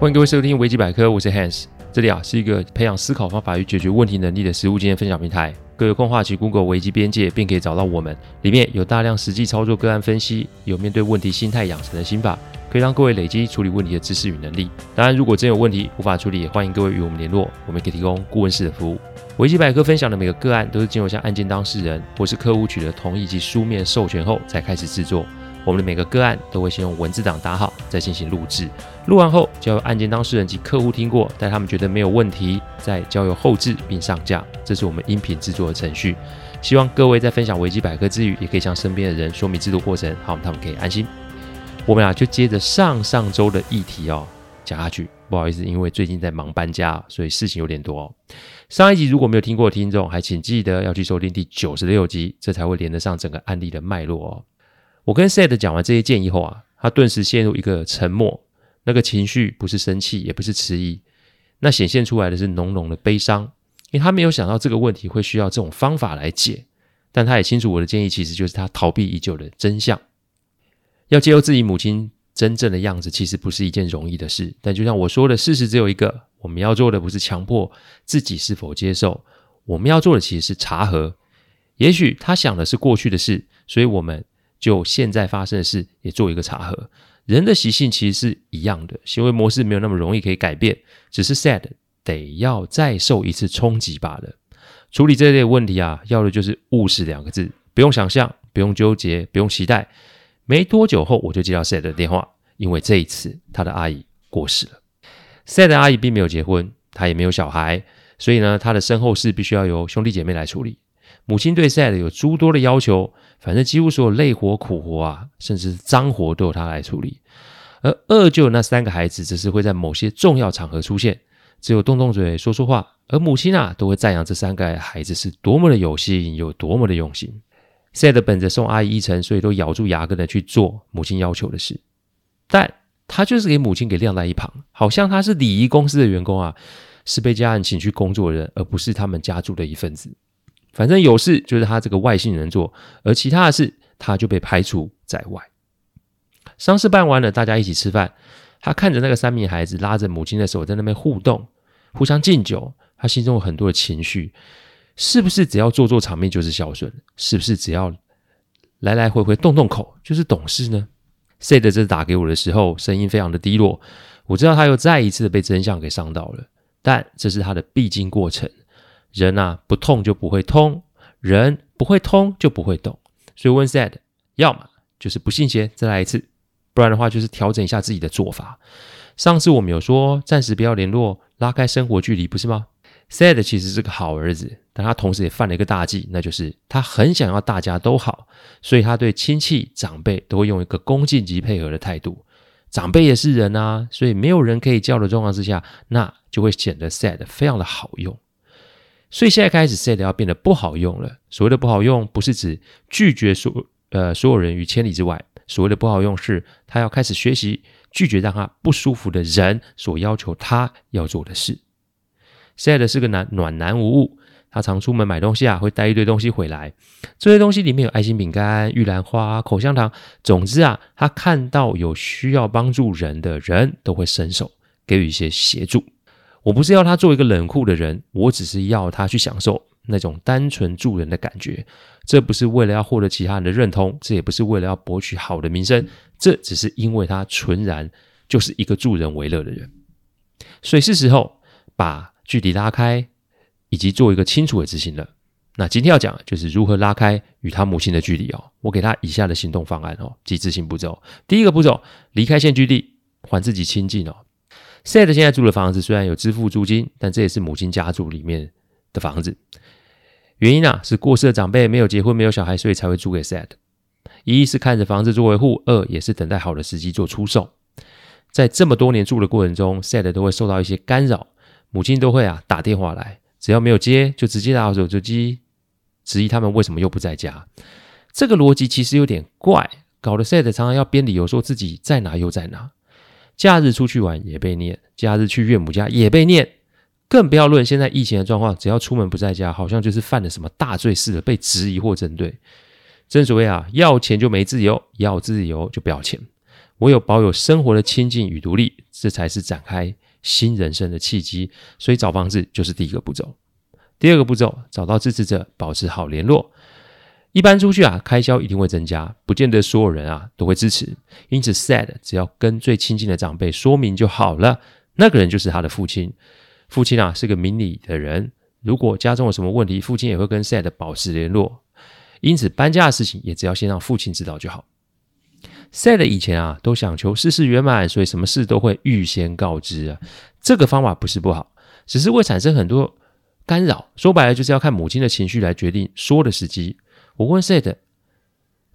欢迎各位收听维基百科，我是 Hans，这里啊是一个培养思考方法与解决问题能力的实务经验分享平台。各有空话去 Google 维基边界，便可以找到我们。里面有大量实际操作个案分析，有面对问题心态养成的心法，可以让各位累积处理问题的知识与能力。当然，如果真有问题无法处理，也欢迎各位与我们联络，我们可以提供顾问式的服务。维基百科分享的每个个案都是经由向案件当事人或是客户取得同意及书面授权后才开始制作。我们的每个个案都会先用文字档打好，再进行录制。录完后交由案件当事人及客户听过，待他们觉得没有问题，再交由后制并上架。这是我们音频制作的程序。希望各位在分享维基百科之余，也可以向身边的人说明制作过程，好，他们可以安心。我们俩就接着上上周的议题哦讲下去。不好意思，因为最近在忙搬家，所以事情有点多哦。上一集如果没有听过的听众，还请记得要去收听第九十六集，这才会连得上整个案例的脉络哦。我跟 Sad 讲完这些建议后啊，他顿时陷入一个沉默，那个情绪不是生气，也不是迟疑，那显现出来的是浓浓的悲伤，因为他没有想到这个问题会需要这种方法来解，但他也清楚我的建议其实就是他逃避已久的真相，要揭露自己母亲。真正的样子其实不是一件容易的事，但就像我说的，事实只有一个。我们要做的不是强迫自己是否接受，我们要做的其实是查核。也许他想的是过去的事，所以我们就现在发生的事也做一个查核。人的习性其实是一样的，行为模式没有那么容易可以改变，只是 Sad 得要再受一次冲击罢了。处理这类问题啊，要的就是务实两个字，不用想象，不用纠结，不用期待。没多久后，我就接到 Sad 的电话，因为这一次他的阿姨过世了。Sad 的阿姨并没有结婚，他也没有小孩，所以呢，他的身后事必须要由兄弟姐妹来处理。母亲对 Sad 有诸多的要求，反正几乎所有累活、苦活啊，甚至是脏活都由他来处理。而二舅那三个孩子，则是会在某些重要场合出现，只有动动嘴、说说话，而母亲啊，都会赞扬这三个孩子是多么的有心，有多么的用心。Sad 本着送阿姨一程，所以都咬住牙根的去做母亲要求的事，但他就是给母亲给晾在一旁，好像他是礼仪公司的员工啊，是被家人请去工作的人，而不是他们家族的一份子。反正有事就是他这个外姓人做，而其他的事他就被排除在外。丧事办完了，大家一起吃饭，他看着那个三名孩子拉着母亲的手在那边互动，互相敬酒，他心中有很多的情绪。是不是只要做做场面就是孝顺？是不是只要来来回回动动口就是懂事呢？Sad 这打给我的时候，声音非常的低落。我知道他又再一次的被真相给伤到了，但这是他的必经过程。人啊，不痛就不会通，人不会通就不会懂。所以问 Sad，要么就是不信邪，再来一次；不然的话，就是调整一下自己的做法。上次我们有说，暂时不要联络，拉开生活距离，不是吗？Sad 其实是个好儿子，但他同时也犯了一个大忌，那就是他很想要大家都好，所以他对亲戚长辈都会用一个恭敬及配合的态度。长辈也是人啊，所以没有人可以叫的状况之下，那就会显得 Sad 非常的好用。所以现在开始，Sad 要变得不好用了。所谓的不好用，不是指拒绝所呃所有人于千里之外，所谓的不好用是他要开始学习拒绝让他不舒服的人所要求他要做的事。Sad 是个男暖男无误，他常出门买东西啊，会带一堆东西回来。这些东西里面有爱心饼干、玉兰花、口香糖，总之啊，他看到有需要帮助人的人都会伸手给予一些协助。我不是要他做一个冷酷的人，我只是要他去享受那种单纯助人的感觉。这不是为了要获得其他人的认同，这也不是为了要博取好的名声，这只是因为他纯然就是一个助人为乐的人。所以是时候把。距离拉开，以及做一个清楚的执行了。那今天要讲的就是如何拉开与他母亲的距离哦。我给他以下的行动方案哦及执行步骤。第一个步骤，离开现居地，还自己清静哦。Sad 现在住的房子虽然有支付租金，但这也是母亲家族里面的房子。原因啊是过世的长辈没有结婚没有小孩，所以才会租给 Sad。一是看着房子做维护，二也是等待好的时机做出售。在这么多年住的过程中，Sad 都会受到一些干扰。母亲都会啊打电话来，只要没有接，就直接打手机，质疑他们为什么又不在家。这个逻辑其实有点怪，搞得 Sad 常常要编理由说自己在哪又在哪。假日出去玩也被念，假日去岳母家也被念，更不要论现在疫情的状况，只要出门不在家，好像就是犯了什么大罪似的，被质疑或针对。正所谓啊，要钱就没自由，要自由就不要钱。唯有保有生活的清静与独立，这才是展开新人生的契机。所以找房子就是第一个步骤。第二个步骤，找到支持者，保持好联络。一般出去啊，开销一定会增加，不见得所有人啊都会支持。因此，Sad 只要跟最亲近的长辈说明就好了，那个人就是他的父亲。父亲啊是个明理的人，如果家中有什么问题，父亲也会跟 Sad 保持联络。因此，搬家的事情也只要先让父亲知道就好。Sad 以前啊都想求事事圆满，所以什么事都会预先告知啊。这个方法不是不好，只是会产生很多。干扰，说白了就是要看母亲的情绪来决定说的时机。我问 said，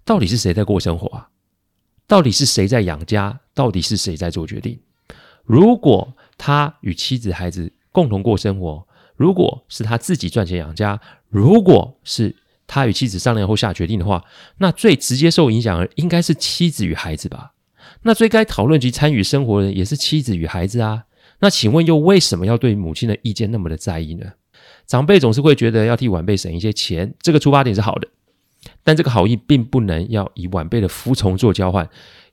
到底是谁在过生活啊？到底是谁在养家？到底是谁在做决定？如果他与妻子、孩子共同过生活，如果是他自己赚钱养家，如果是他与妻子商量后下决定的话，那最直接受影响的应该是妻子与孩子吧？那最该讨论及参与生活的也是妻子与孩子啊？那请问又为什么要对母亲的意见那么的在意呢？长辈总是会觉得要替晚辈省一些钱，这个出发点是好的，但这个好意并不能要以晚辈的服从做交换，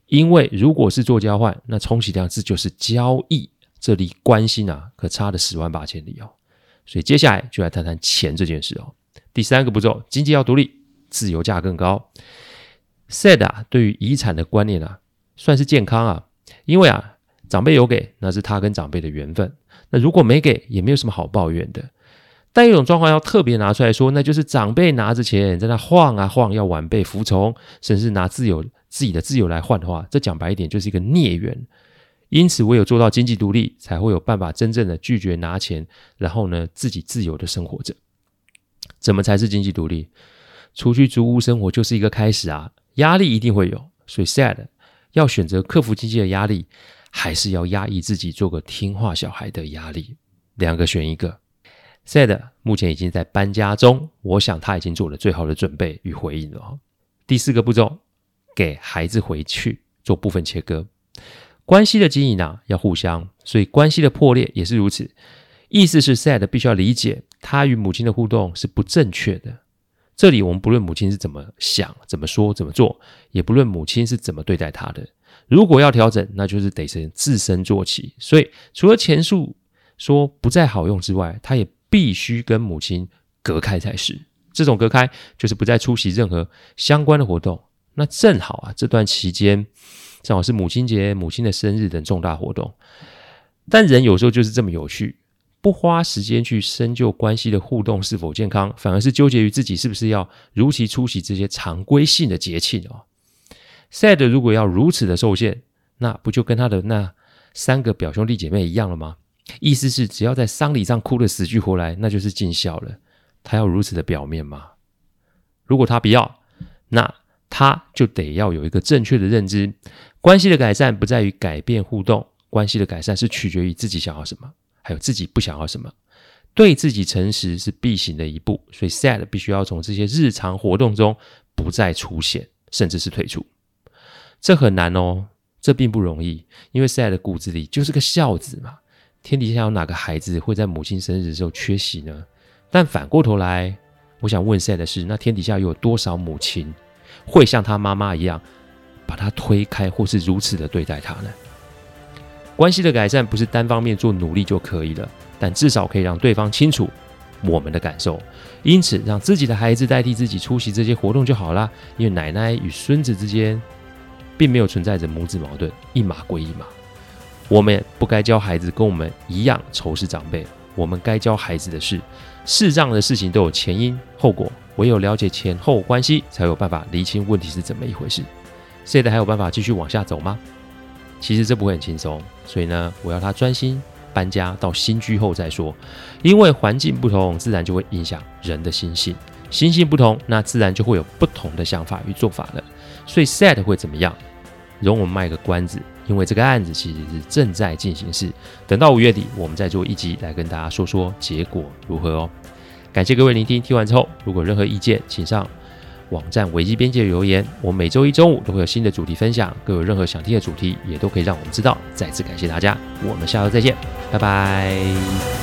因为如果是做交换，那充其量这就是交易，这离关心啊可差了十万八千里哦。所以接下来就来谈谈钱这件事哦。第三个步骤，经济要独立，自由价更高。Sad 啊，对于遗产的观念啊，算是健康啊，因为啊，长辈有给，那是他跟长辈的缘分，那如果没给，也没有什么好抱怨的。但一种状况要特别拿出来说，那就是长辈拿着钱在那晃啊晃，要晚辈服从，甚至拿自由自己的自由来换的话，这讲白一点就是一个孽缘。因此，唯有做到经济独立，才会有办法真正的拒绝拿钱，然后呢，自己自由的生活着。怎么才是经济独立？出去租屋生活就是一个开始啊，压力一定会有，所以 Sad 要选择克服经济的压力，还是要压抑自己做个听话小孩的压力？两个选一个。Sad 目前已经在搬家中，我想他已经做了最好的准备与回应了。第四个步骤，给孩子回去做部分切割。关系的经营啊，要互相，所以关系的破裂也是如此。意思是 Sad 必须要理解，他与母亲的互动是不正确的。这里我们不论母亲是怎么想、怎么说、怎么做，也不论母亲是怎么对待他的。如果要调整，那就是得从自身做起。所以除了前述说不再好用之外，他也。必须跟母亲隔开才是，这种隔开就是不再出席任何相关的活动。那正好啊，这段期间正好是母亲节、母亲的生日等重大活动。但人有时候就是这么有趣，不花时间去深究关系的互动是否健康，反而是纠结于自己是不是要如期出席这些常规性的节庆哦。Sad 如果要如此的受限，那不就跟他的那三个表兄弟姐妹一样了吗？意思是，只要在丧礼上哭得死去活来，那就是尽孝了。他要如此的表面吗？如果他不要，那他就得要有一个正确的认知：关系的改善不在于改变互动，关系的改善是取决于自己想要什么，还有自己不想要什么。对自己诚实是必行的一步，所以 Sad 必须要从这些日常活动中不再出现，甚至是退出。这很难哦，这并不容易，因为 Sad 骨子里就是个孝子嘛。天底下有哪个孩子会在母亲生日的时候缺席呢？但反过头来，我想问赛的是：那天底下又有多少母亲会像他妈妈一样，把他推开，或是如此的对待他呢？关系的改善不是单方面做努力就可以了，但至少可以让对方清楚我们的感受。因此，让自己的孩子代替自己出席这些活动就好了。因为奶奶与孙子之间，并没有存在着母子矛盾，一码归一码。我们不该教孩子跟我们一样仇视长辈。我们该教孩子的是，视障的事情都有前因后果，唯有了解前后关系，才有办法厘清问题是怎么一回事。现在还有办法继续往下走吗？其实这不会很轻松，所以呢，我要他专心搬家到新居后再说。因为环境不同，自然就会影响人的心性，心性不同，那自然就会有不同的想法与做法了。所以 Sad 会怎么样？容我们卖个关子。因为这个案子其实是正在进行式，等到五月底，我们再做一集来跟大家说说结果如何哦。感谢各位聆听，听完之后如果任何意见，请上网站维基边界留言。我每周一中午都会有新的主题分享，各有任何想听的主题，也都可以让我们知道。再次感谢大家，我们下周再见，拜拜。